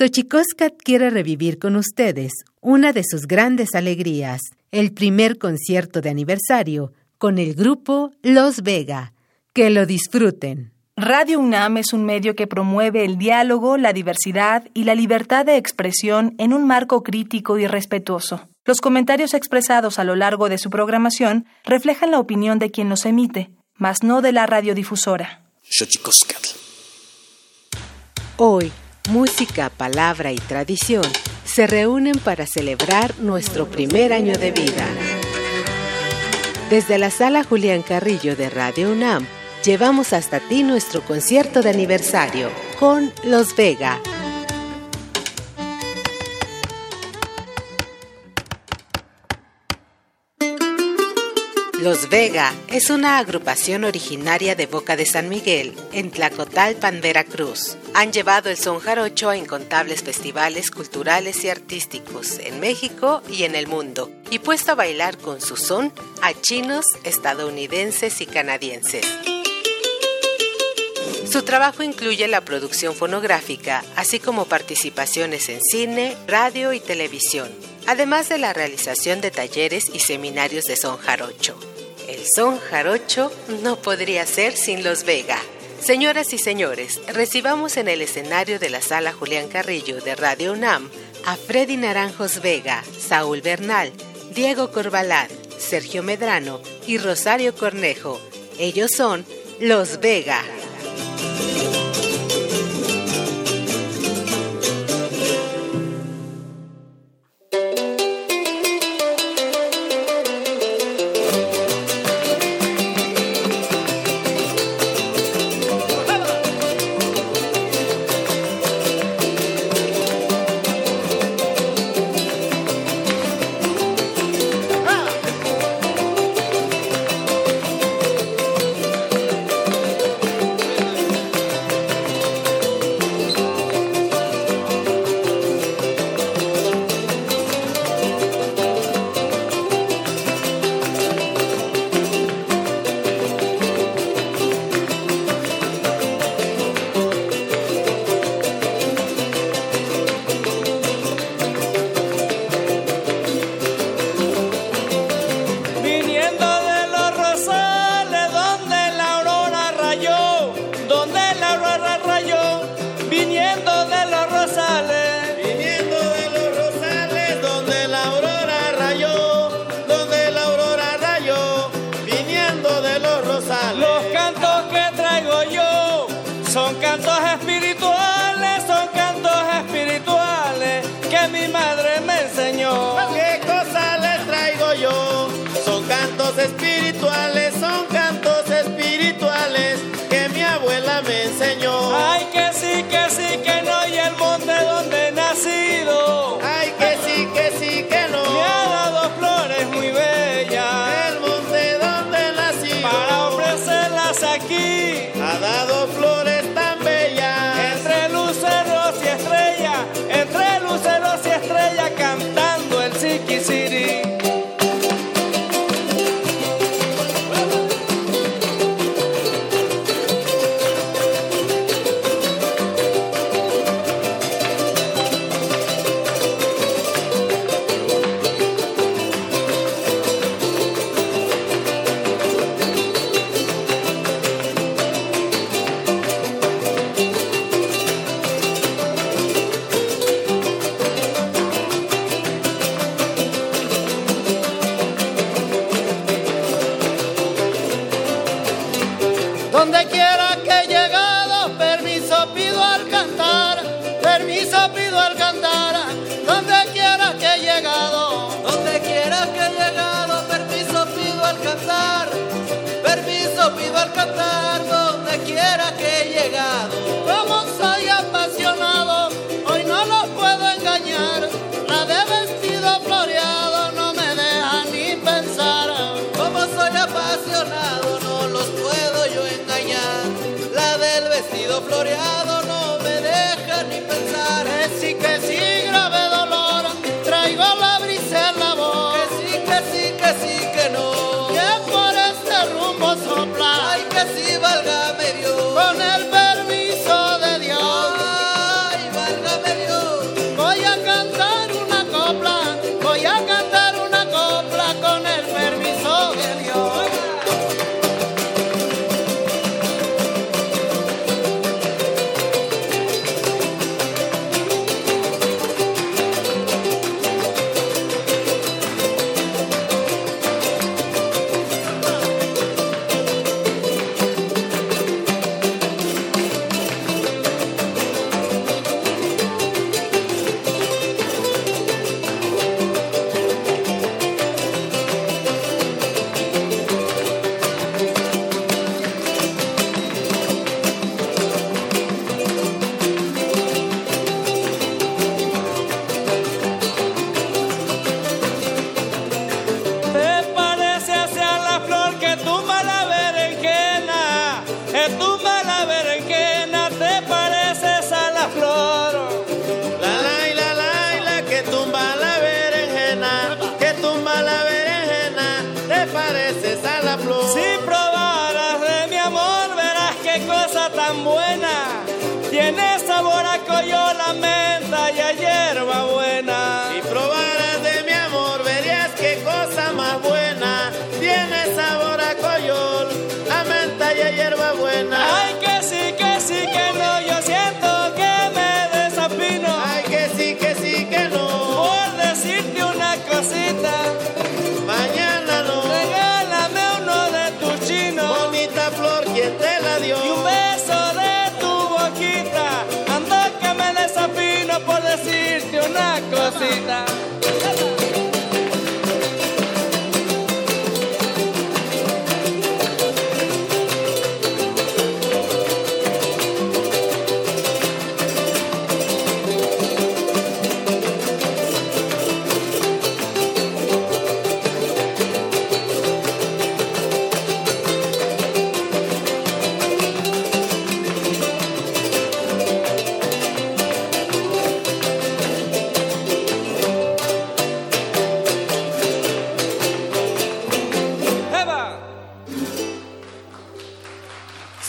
Xochicóscat quiere revivir con ustedes una de sus grandes alegrías, el primer concierto de aniversario con el grupo Los Vega. Que lo disfruten. Radio UNAM es un medio que promueve el diálogo, la diversidad y la libertad de expresión en un marco crítico y respetuoso. Los comentarios expresados a lo largo de su programación reflejan la opinión de quien los emite, mas no de la radiodifusora. Hoy, música, palabra y tradición se reúnen para celebrar nuestro primer año de vida. Desde la sala Julián Carrillo de Radio UNAM, llevamos hasta ti nuestro concierto de aniversario con Los Vega. Los Vega es una agrupación originaria de Boca de San Miguel, en Tlacotalpan, Veracruz. Han llevado el son jarocho a incontables festivales culturales y artísticos en México y en el mundo, y puesto a bailar con su son a chinos, estadounidenses y canadienses. Su trabajo incluye la producción fonográfica, así como participaciones en cine, radio y televisión, además de la realización de talleres y seminarios de son jarocho. El son jarocho no podría ser sin los Vega. Señoras y señores, recibamos en el escenario de la sala Julián Carrillo de Radio UNAM a Freddy Naranjos Vega, Saúl Bernal, Diego Corbalán, Sergio Medrano y Rosario Cornejo. Ellos son Los Vega.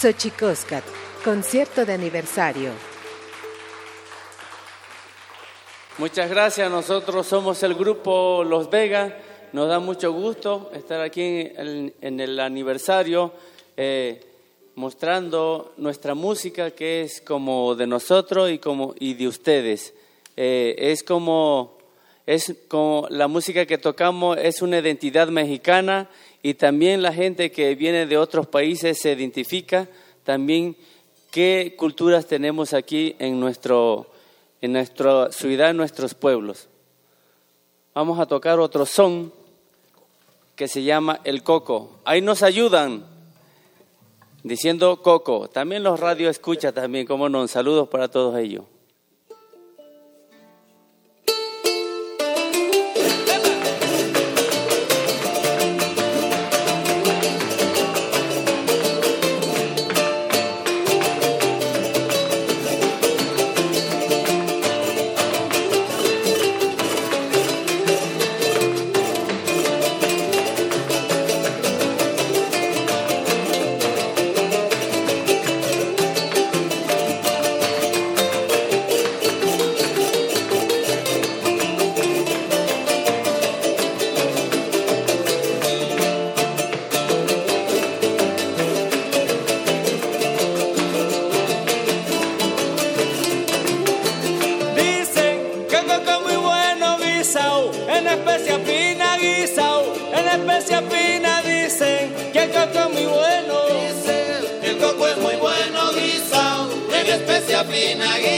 Xochicóscat, concierto de aniversario. Muchas gracias, nosotros somos el grupo Los Vegas, nos da mucho gusto estar aquí en, el aniversario eh, mostrando nuestra música que es como de nosotros y, como, y de ustedes. Eh, es como es como la música que tocamos es una identidad mexicana y también la gente que viene de otros países se identifica también qué culturas tenemos aquí en, nuestro, en nuestra ciudad, en nuestros pueblos. Vamos a tocar otro son que se llama el coco. Ahí nos ayudan diciendo coco. También los radio escucha también, como no, saludos para todos ellos. iglesia fina dicen que el coco es muy bueno. Dicen que el coco es muy bueno guisado en especia fina guisao.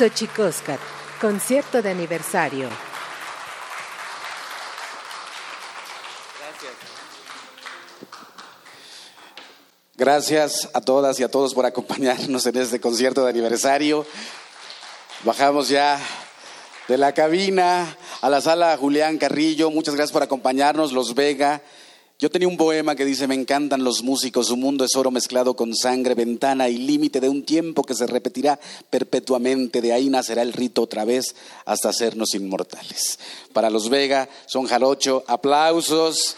Xochicóscat, concierto de aniversario. Gracias a todas y a todos por acompañarnos en este concierto de aniversario. Bajamos ya de la cabina a la sala Julián Carrillo. Muchas gracias por acompañarnos, Los Vega. Yo tenía un poema que dice, me encantan los músicos, su mundo es oro mezclado con sangre, ventana y límite de un tiempo que se repetirá perpetuamente, de ahí nacerá el rito otra vez hasta hacernos inmortales. Para los Vega, son jarocho, aplausos.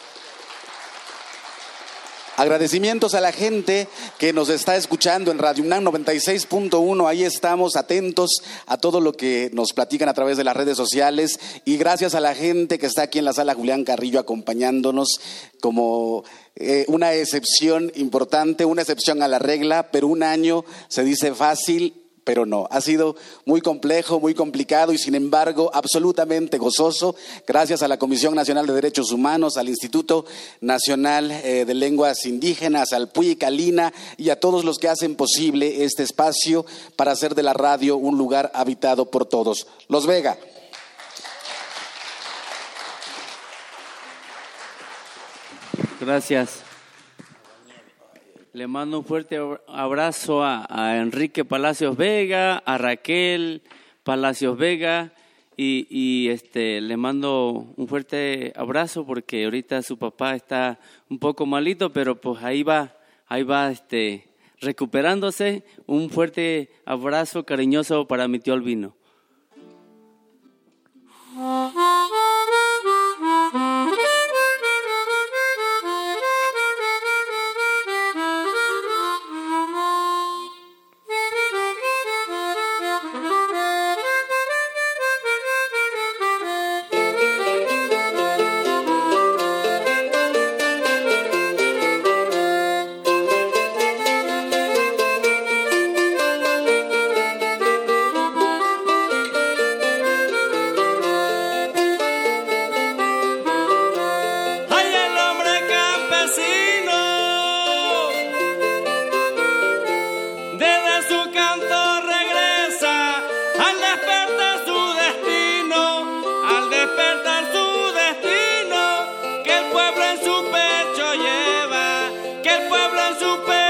Agradecimientos a la gente que nos está escuchando en Radio UNAM 96.1. Ahí estamos atentos a todo lo que nos platican a través de las redes sociales. Y gracias a la gente que está aquí en la sala Julián Carrillo acompañándonos como eh, una excepción importante, una excepción a la regla, pero un año se dice fácil pero no, ha sido muy complejo, muy complicado y sin embargo absolutamente gozoso, gracias a la Comisión Nacional de Derechos Humanos, al Instituto Nacional eh, de Lenguas Indígenas, al PUI Calina y a todos los que hacen posible este espacio para hacer de la radio un lugar habitado por todos. Los Vega. Gracias. Le mando un fuerte abrazo a, Enrique Palacios Vega, a Raquel Palacios Vega y, este le mando un fuerte abrazo porque ahorita su papá está un poco malito, pero pues ahí va, ahí va este recuperándose. Un fuerte abrazo cariñoso para mi tío Albino. super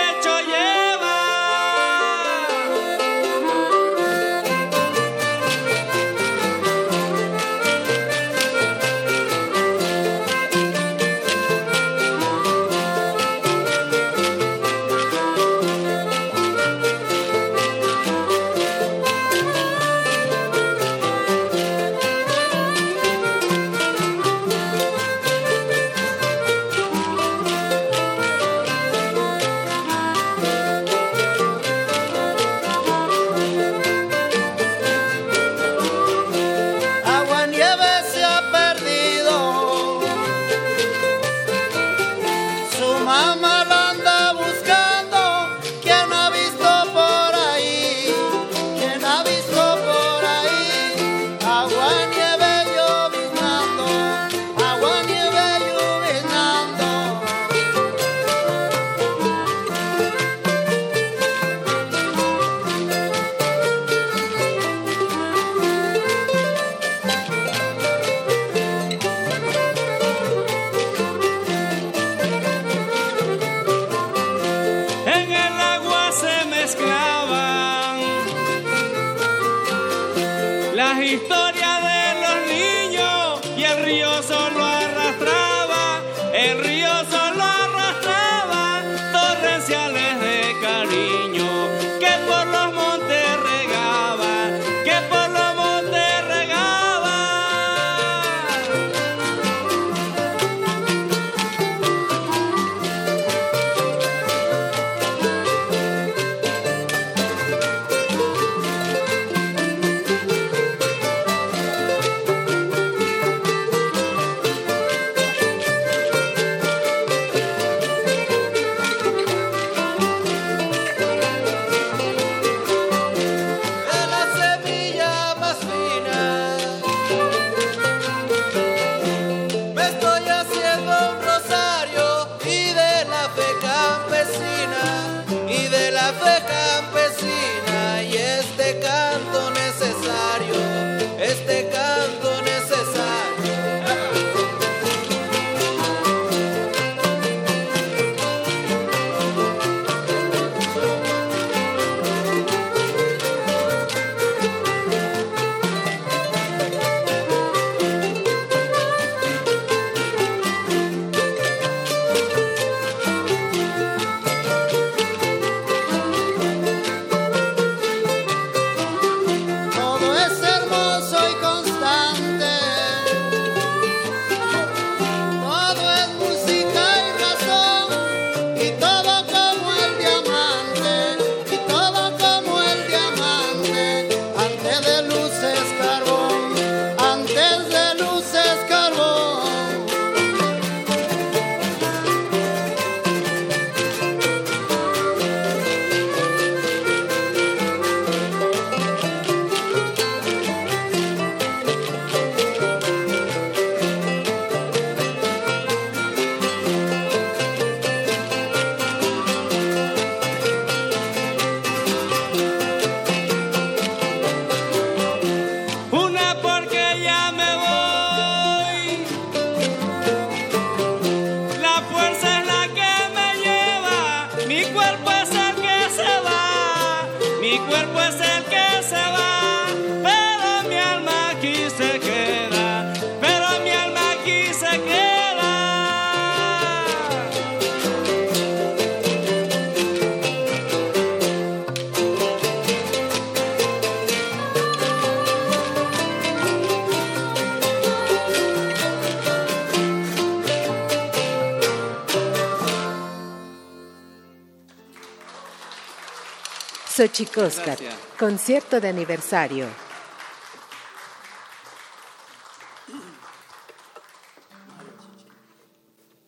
Xochicóscat, concierto de aniversario.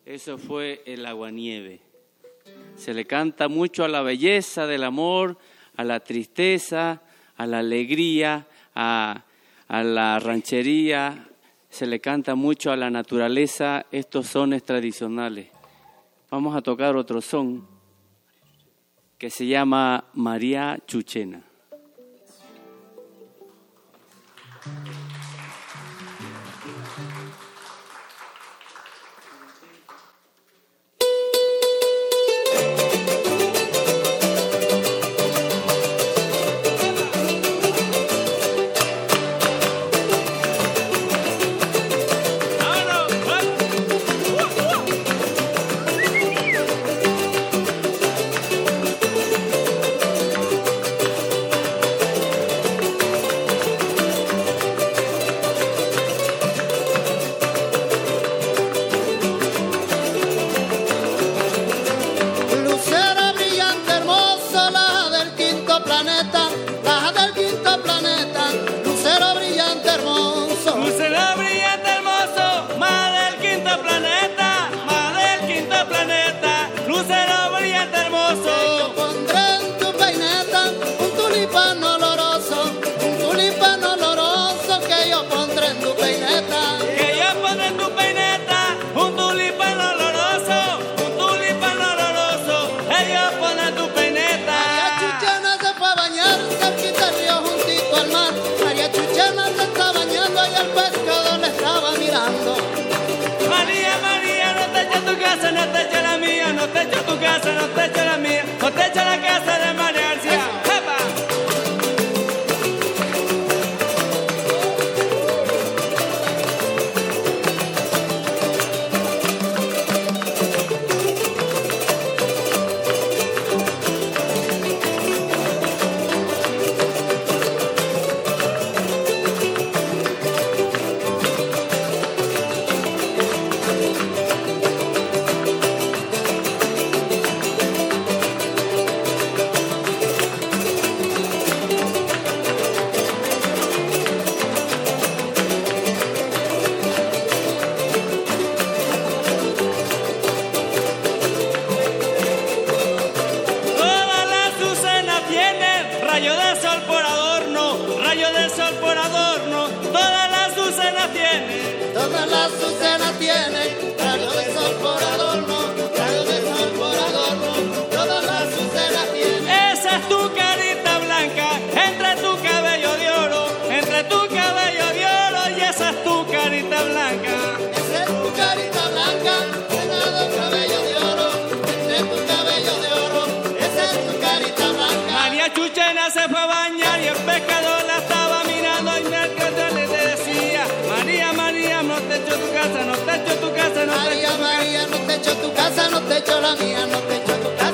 Eso fue el aguanieve. Se le canta mucho a la belleza del amor, a la tristeza, a la alegría, a, a la ranchería, se le canta mucho a la naturaleza estos sones tradicionales. Vamos a tocar otro son que se llama María Chuchena. no te echa la mía, no te echa tu casa, no te echa la mía, no te echa la casa de más. La suc se la tiene, de sol por adorno, salgo de sol por adorno, toda la su se esa es tu carita blanca, entre tu cabello de oro, entre tu cabello de oro y esa es tu carita blanca, esa es tu carita blanca, entre del cabello de oro, ese tu cabello de oro, esa es tu carita blanca, María Chuchena se fue a bañar y el pescador la estaba. casa, no te echo tu casa, no te echo tu. María, no te echo tu casa, no te echo la mía, no te echo tu casa.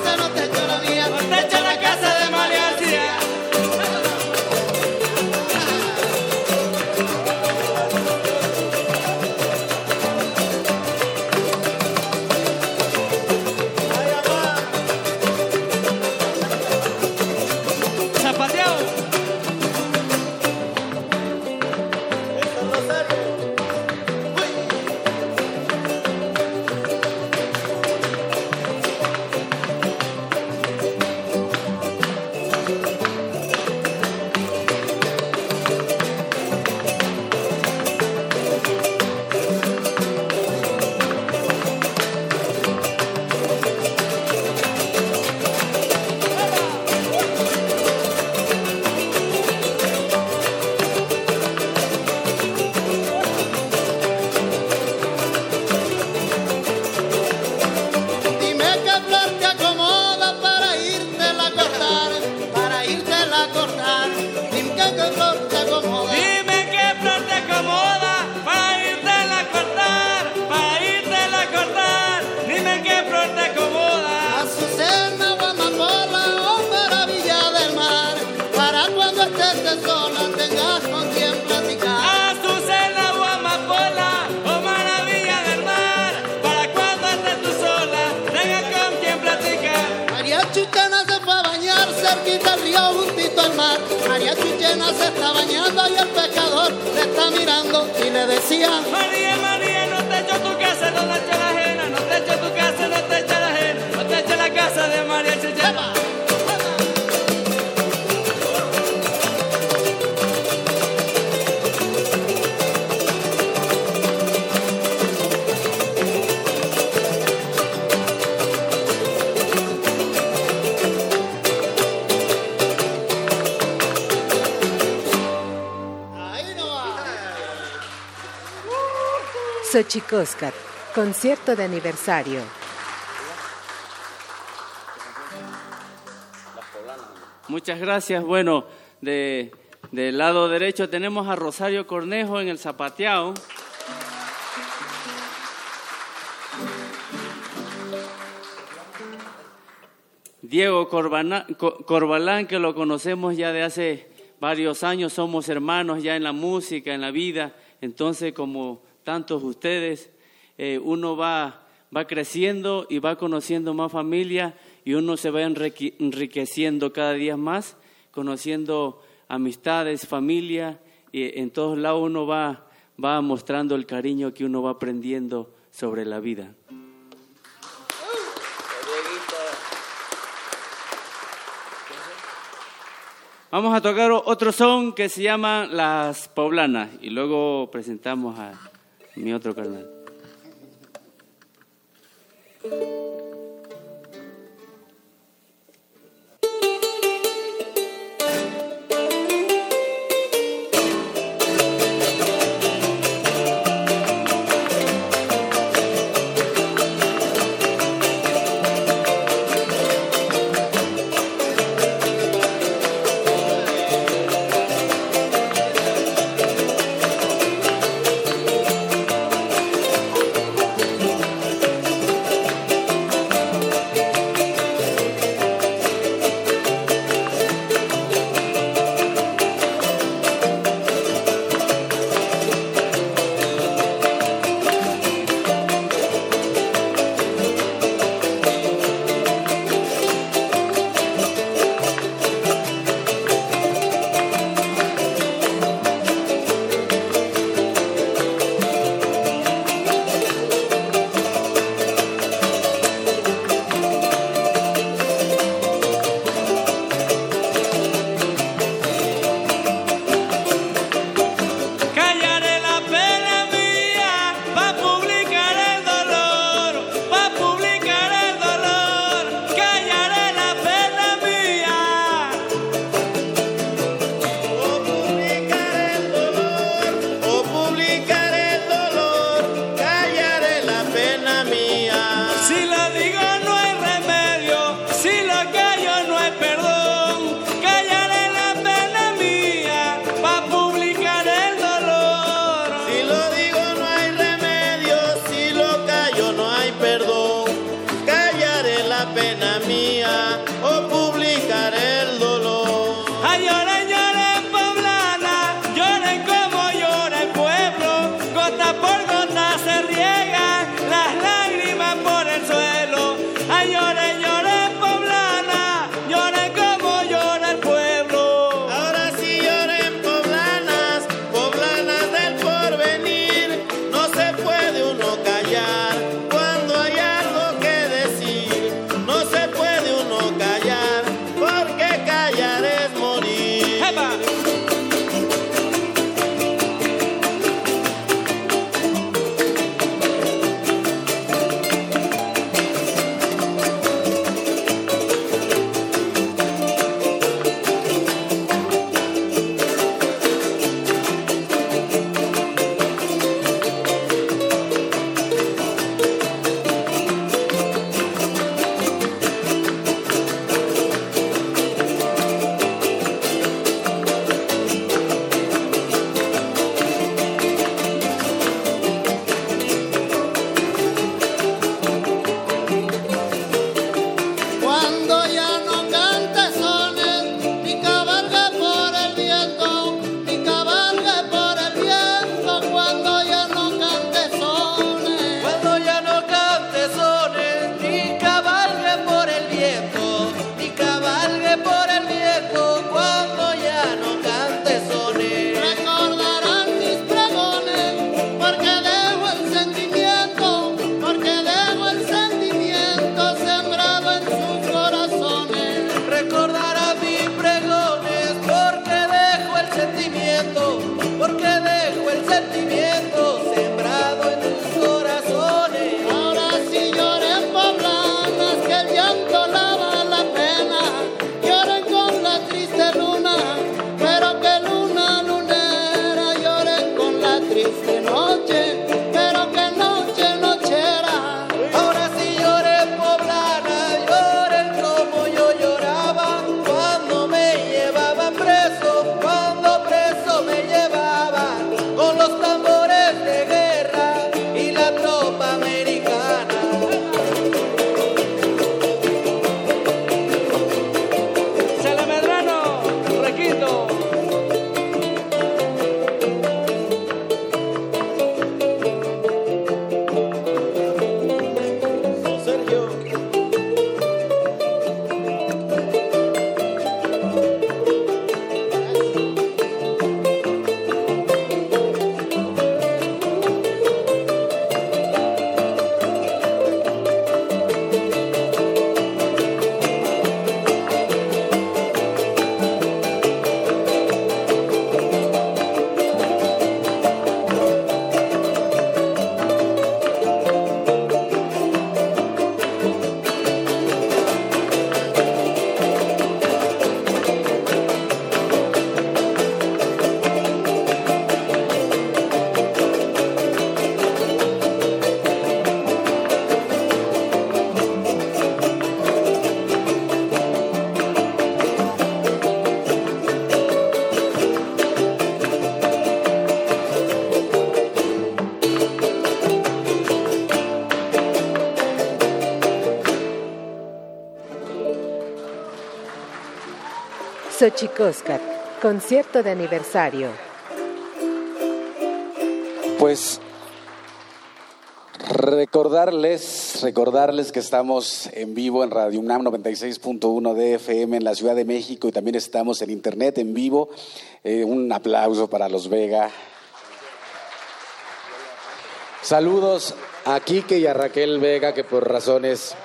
María Chichena se está bañando y el pescador le está mirando y le decía: María, María, no te echo tu casa, no te echo la ajena, no te echo tu casa, no te echo la ajena, no te echo la casa de María. Xochicóscat, concierto de aniversario. Muchas gracias. Bueno, de, del lado derecho tenemos a Rosario Cornejo en el zapateado. Diego Corbana- Co- Corbalán, que lo conocemos ya de hace varios años, somos hermanos ya en la música, en la vida. Entonces, como tantos ustedes, eh, uno va, va creciendo y va conociendo más familia y uno se va enrique- enriqueciendo cada día más, conociendo amistades, familia, y en todos lados uno va, va mostrando el cariño que uno va aprendiendo sobre la vida. Vamos a tocar otro son que se llama Las Poblanas y luego presentamos a mi otro carnal. Xochicóscat, concierto de aniversario. Pues recordarles, recordarles que estamos en vivo en Radio UNAM 96.1 de FM en la Ciudad de México y también estamos en internet en vivo. Eh, un aplauso para los Vega. Saludos a Quique y a Raquel Vega que por razones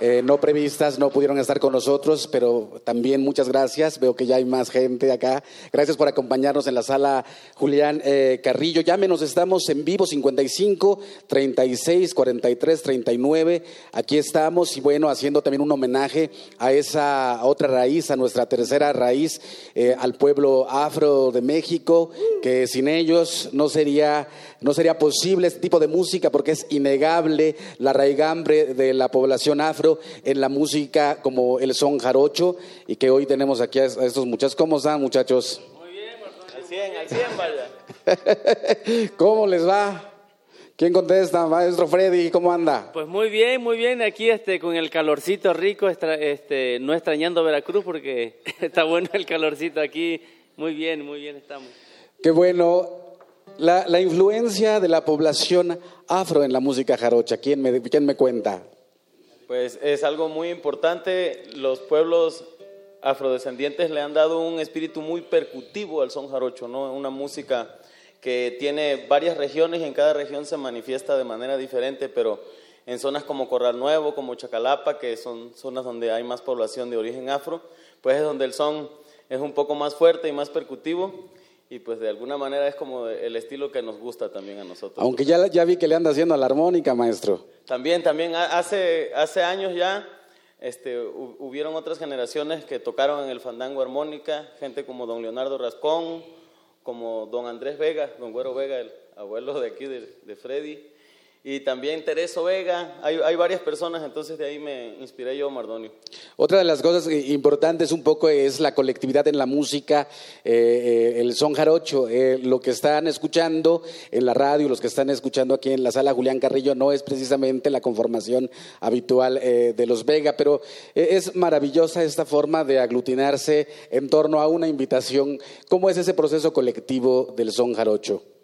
eh, no previstas no pudieron estar con nosotros, pero también muchas gracias. Veo que ya hay más gente acá. Gracias por acompañarnos en la sala Julián eh, Carrillo. Llámenos, estamos en vivo 55 36 43 39. Aquí estamos y bueno, haciendo también un homenaje a esa otra raíz, a nuestra tercera raíz, eh, al pueblo afro de México, que sin ellos no sería, no sería posible este tipo de música porque es innegable la raigambre de la población afro en la música como el son jarocho y que hoy tenemos aquí a estos muchachos. ¿Cómo están muchachos? Muy bien, al 100, al 100 vaya. ¿Cómo les va? ¿Quién contesta? Maestro Freddy, ¿cómo anda? Pues muy bien, muy bien. Aquí este, con el calorcito rico, este, no extrañando Veracruz porque está bueno el calorcito aquí. Muy bien, muy bien estamos. Qué bueno. La, la influencia de la población afro en la música jarocha, ¿quién me, quién me cuenta? Pues es algo muy importante. Los pueblos afrodescendientes le han dado un espíritu muy percutivo al son jarocho, ¿no? Una música que tiene varias regiones y en cada región se manifiesta de manera diferente, pero en zonas como Corral Nuevo, como Chacalapa, que son zonas donde hay más población de origen afro, pues es donde el son es un poco más fuerte y más percutivo y pues de alguna manera es como el estilo que nos gusta también a nosotros. Aunque ya, ya vi que le anda haciendo a la armónica, maestro. También, también hace, hace años ya este, hubieron otras generaciones que tocaron en el fandango armónica, gente como don Leonardo Rascón, como don Andrés Vega, don Güero Vega, el abuelo de aquí de, de Freddy, y también Tereso Vega, hay, hay, varias personas, entonces de ahí me inspiré yo, Mardonio. Otra de las cosas importantes un poco es la colectividad en la música, eh, eh, el son jarocho, eh, lo que están escuchando en la radio, los que están escuchando aquí en la sala Julián Carrillo, no es precisamente la conformación habitual de los Vega, pero es maravillosa esta forma de aglutinarse en torno a una invitación. ¿Cómo es ese proceso colectivo del son jarocho?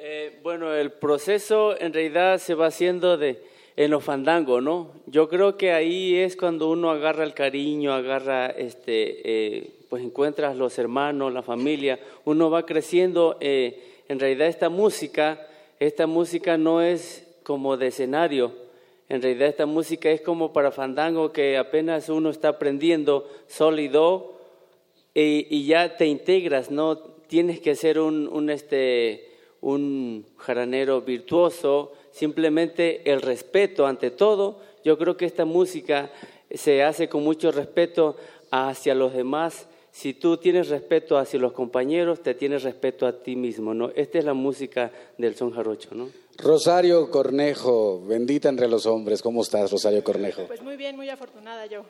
Eh, bueno, el proceso en realidad se va haciendo de, en los fandangos, ¿no? Yo creo que ahí es cuando uno agarra el cariño, agarra, este, eh, pues encuentras los hermanos, la familia, uno va creciendo. Eh, en realidad esta música, esta música no es como de escenario, en realidad esta música es como para fandango que apenas uno está aprendiendo sólido y, y ya te integras, ¿no? Tienes que ser un, un este, un jaranero virtuoso, simplemente el respeto ante todo. Yo creo que esta música se hace con mucho respeto hacia los demás. Si tú tienes respeto hacia los compañeros, te tienes respeto a ti mismo, ¿no? Esta es la música del son jarocho, ¿no? Rosario Cornejo, bendita entre los hombres. ¿Cómo estás, Rosario Cornejo? Pues muy bien, muy afortunada yo.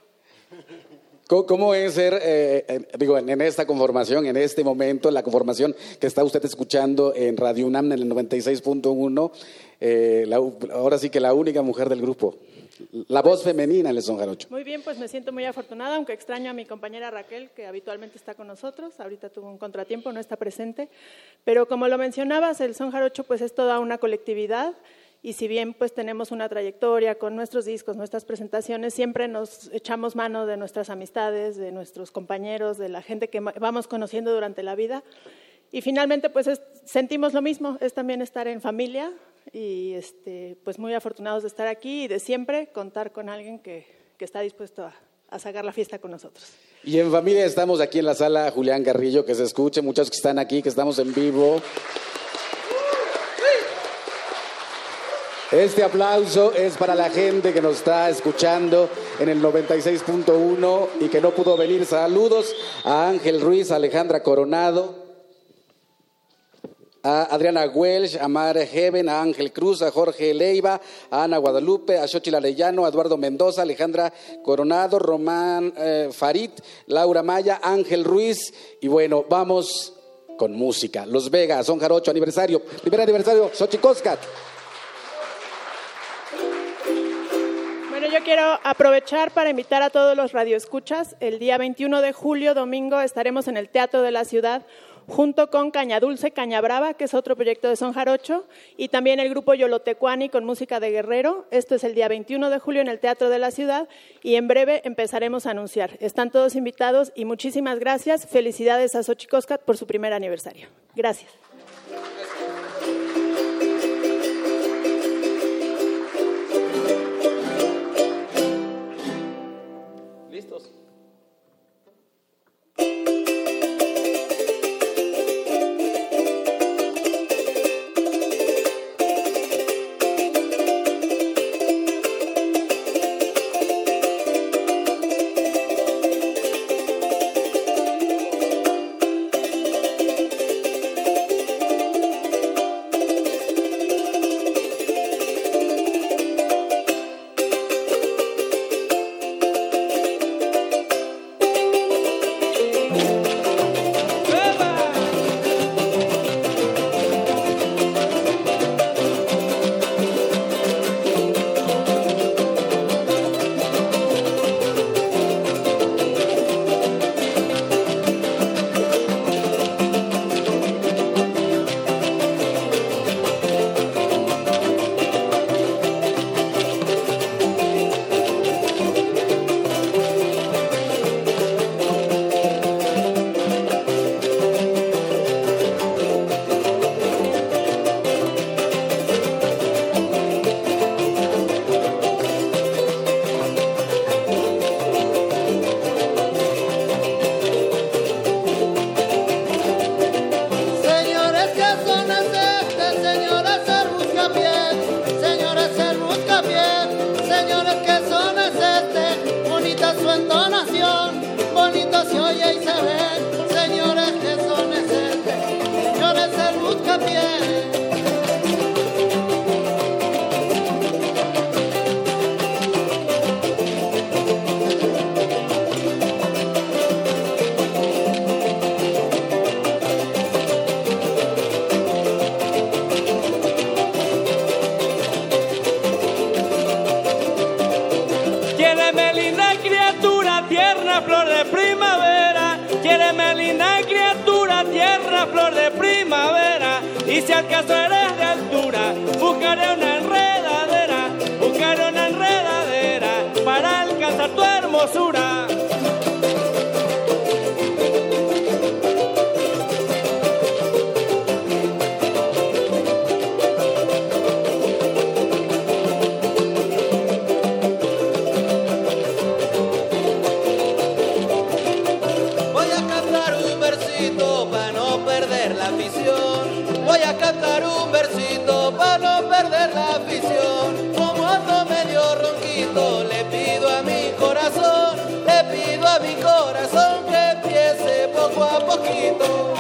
¿Cómo es ser, eh, digo, en esta conformación, en este momento, la conformación que está usted escuchando en Radio UNAM en el 96.1, eh, ahora sí que la única mujer del grupo, la voz femenina en el son jarocho? Muy bien, pues me siento muy afortunada, aunque extraño a mi compañera Raquel, que habitualmente está con nosotros, ahorita tuvo un contratiempo, no está presente, pero como lo mencionabas, el son jarocho pues es toda una colectividad, y si bien pues tenemos una trayectoria con nuestros discos, nuestras presentaciones, siempre nos echamos mano de nuestras amistades, de nuestros compañeros, de la gente que vamos conociendo durante la vida. Y finalmente pues sentimos lo mismo, es también estar en familia y este, pues muy afortunados de estar aquí y de siempre contar con alguien que, que está dispuesto a, a sacar la fiesta con nosotros. Y en familia estamos aquí en la sala Julián Garrillo, que se escuche, muchos que están aquí, que estamos en vivo. Este aplauso es para la gente que nos está escuchando en el 96.1 y que no pudo venir. Saludos a Ángel Ruiz, a Alejandra Coronado, a Adriana Welsh, a Mar Heaven, a Ángel Cruz, a Jorge Leiva, a Ana Guadalupe, a Xochitl Arellano, a Eduardo Mendoza, Alejandra Coronado, Román eh, Farid, Laura Maya, Ángel Ruiz. Y bueno, vamos con música. Los Vegas, son Jarocho, aniversario, primer aniversario, Xochicoscat. Quiero aprovechar para invitar a todos los radioescuchas. El día 21 de julio, domingo, estaremos en el Teatro de la Ciudad junto con Caña Dulce, Caña Brava, que es otro proyecto de Son Jarocho, y también el grupo Yolotecuani con música de Guerrero. Esto es el día 21 de julio en el Teatro de la Ciudad y en breve empezaremos a anunciar. Están todos invitados y muchísimas gracias. Felicidades a Xochicoscat por su primer aniversario. Gracias. acaso eres de altura, buscaré una enredadera, buscaré una enredadera para alcanzar tu hermosura. sonrepiece poco a poquito.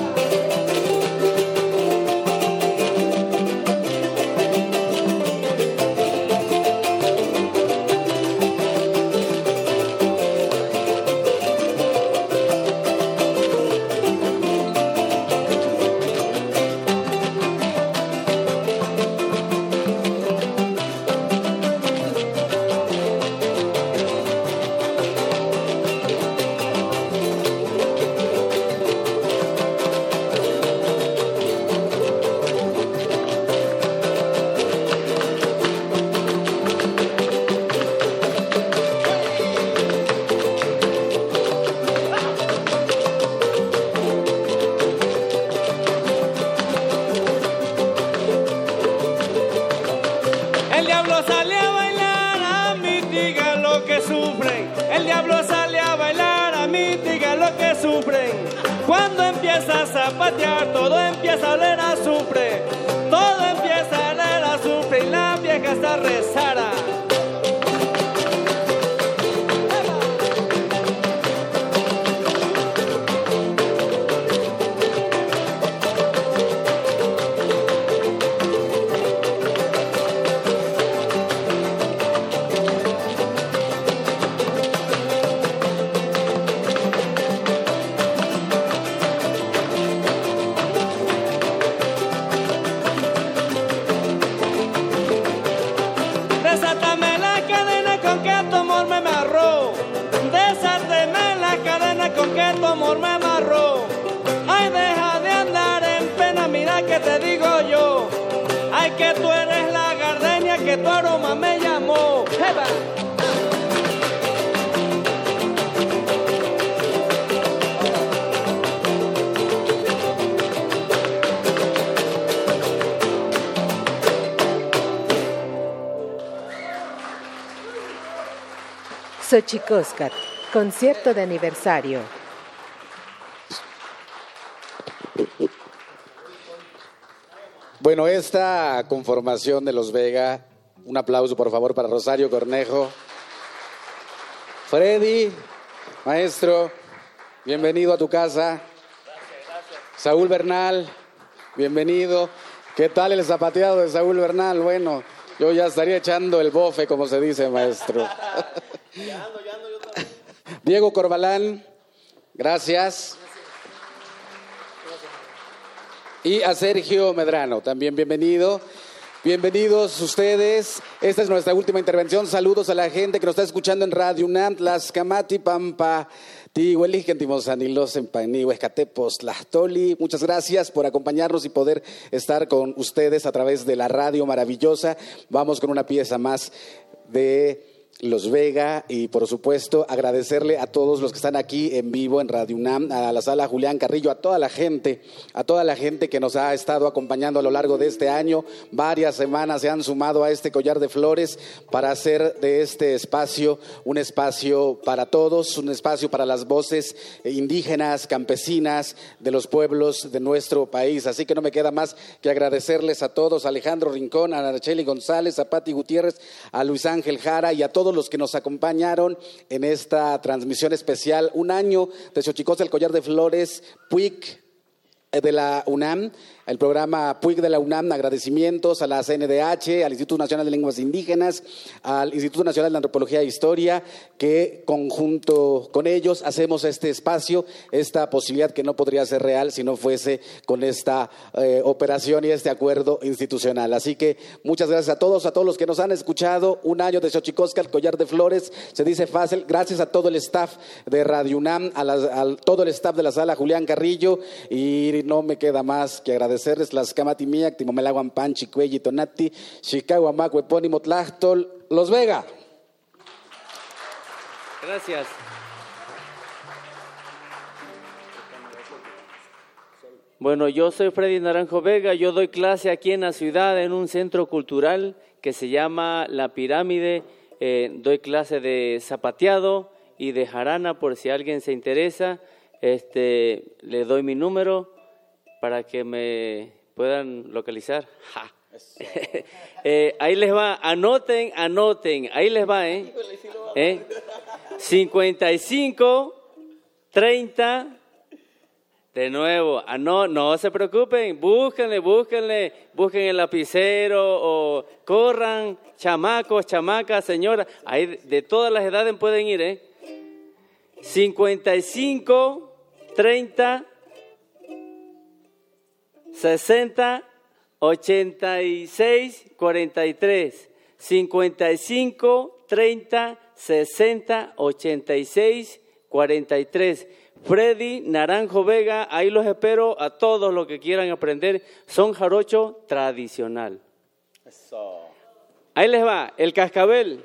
Xochicóscat, concierto de aniversario. Bueno, esta conformación de los Vega, un aplauso por favor para Rosario Cornejo. Freddy, maestro, bienvenido a tu casa. Saúl Bernal, bienvenido. ¿Qué tal el zapateado de Saúl Bernal? Bueno, yo ya estaría echando el bofe, como se dice, maestro. Diego Corbalán, gracias. Y a Sergio Medrano, también bienvenido. Bienvenidos ustedes. Esta es nuestra última intervención. Saludos a la gente que nos está escuchando en Radio UNAM, Camati Pampa, Lastoli. Muchas gracias por acompañarnos y poder estar con ustedes a través de la radio maravillosa. Vamos con una pieza más de los Vega y por supuesto agradecerle a todos los que están aquí en vivo en Radio UNAM, a la sala Julián Carrillo, a toda la gente, a toda la gente que nos ha estado acompañando a lo largo de este año. Varias semanas se han sumado a este collar de flores para hacer de este espacio un espacio para todos, un espacio para las voces indígenas, campesinas de los pueblos de nuestro país. Así que no me queda más que agradecerles a todos, a Alejandro Rincón, a Araceli González, a Pati Gutiérrez, a Luis Ángel Jara y a todos los que nos acompañaron en esta transmisión especial. Un año de Xochicos del Collar de Flores, Puig de la UNAM el programa PUIC de la UNAM, agradecimientos a la CNDH, al Instituto Nacional de Lenguas Indígenas, al Instituto Nacional de Antropología e Historia, que conjunto con ellos hacemos este espacio, esta posibilidad que no podría ser real si no fuese con esta eh, operación y este acuerdo institucional. Así que muchas gracias a todos, a todos los que nos han escuchado. Un año de Xochicosca, el collar de flores, se dice fácil. Gracias a todo el staff de Radio UNAM, a, a todo el staff de la sala Julián Carrillo, y no me queda más que agradecer agradecerles las camatimiac, timomelaguan panchi, cuelli, tonati, chicago, epónimo, tlachtol, Los Vega. Gracias. Bueno, yo soy Freddy Naranjo Vega, yo doy clase aquí en la ciudad en un centro cultural que se llama La Pirámide, eh, doy clase de zapateado y de jarana por si alguien se interesa, este, le doy mi número para que me puedan localizar. eh, ahí les va, anoten, anoten, ahí les va, ¿eh? ¿Eh? 55, 30, de nuevo, ah, no, no se preocupen, búsquenle, búsquenle, busquen el lapicero o corran, chamacos, chamacas, señoras, ahí de todas las edades pueden ir, ¿eh? 55, 30, 60, 86, 43, 55, 30, 60, 86, 43. Freddy Naranjo Vega, ahí los espero a todos los que quieran aprender. Son jarocho tradicional. Ahí les va, el cascabel.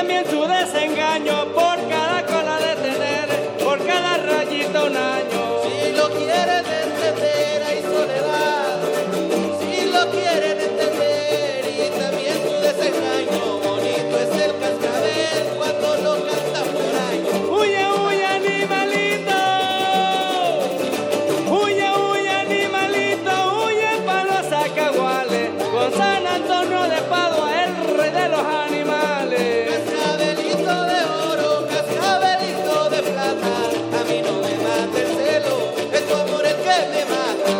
También su desengaño el que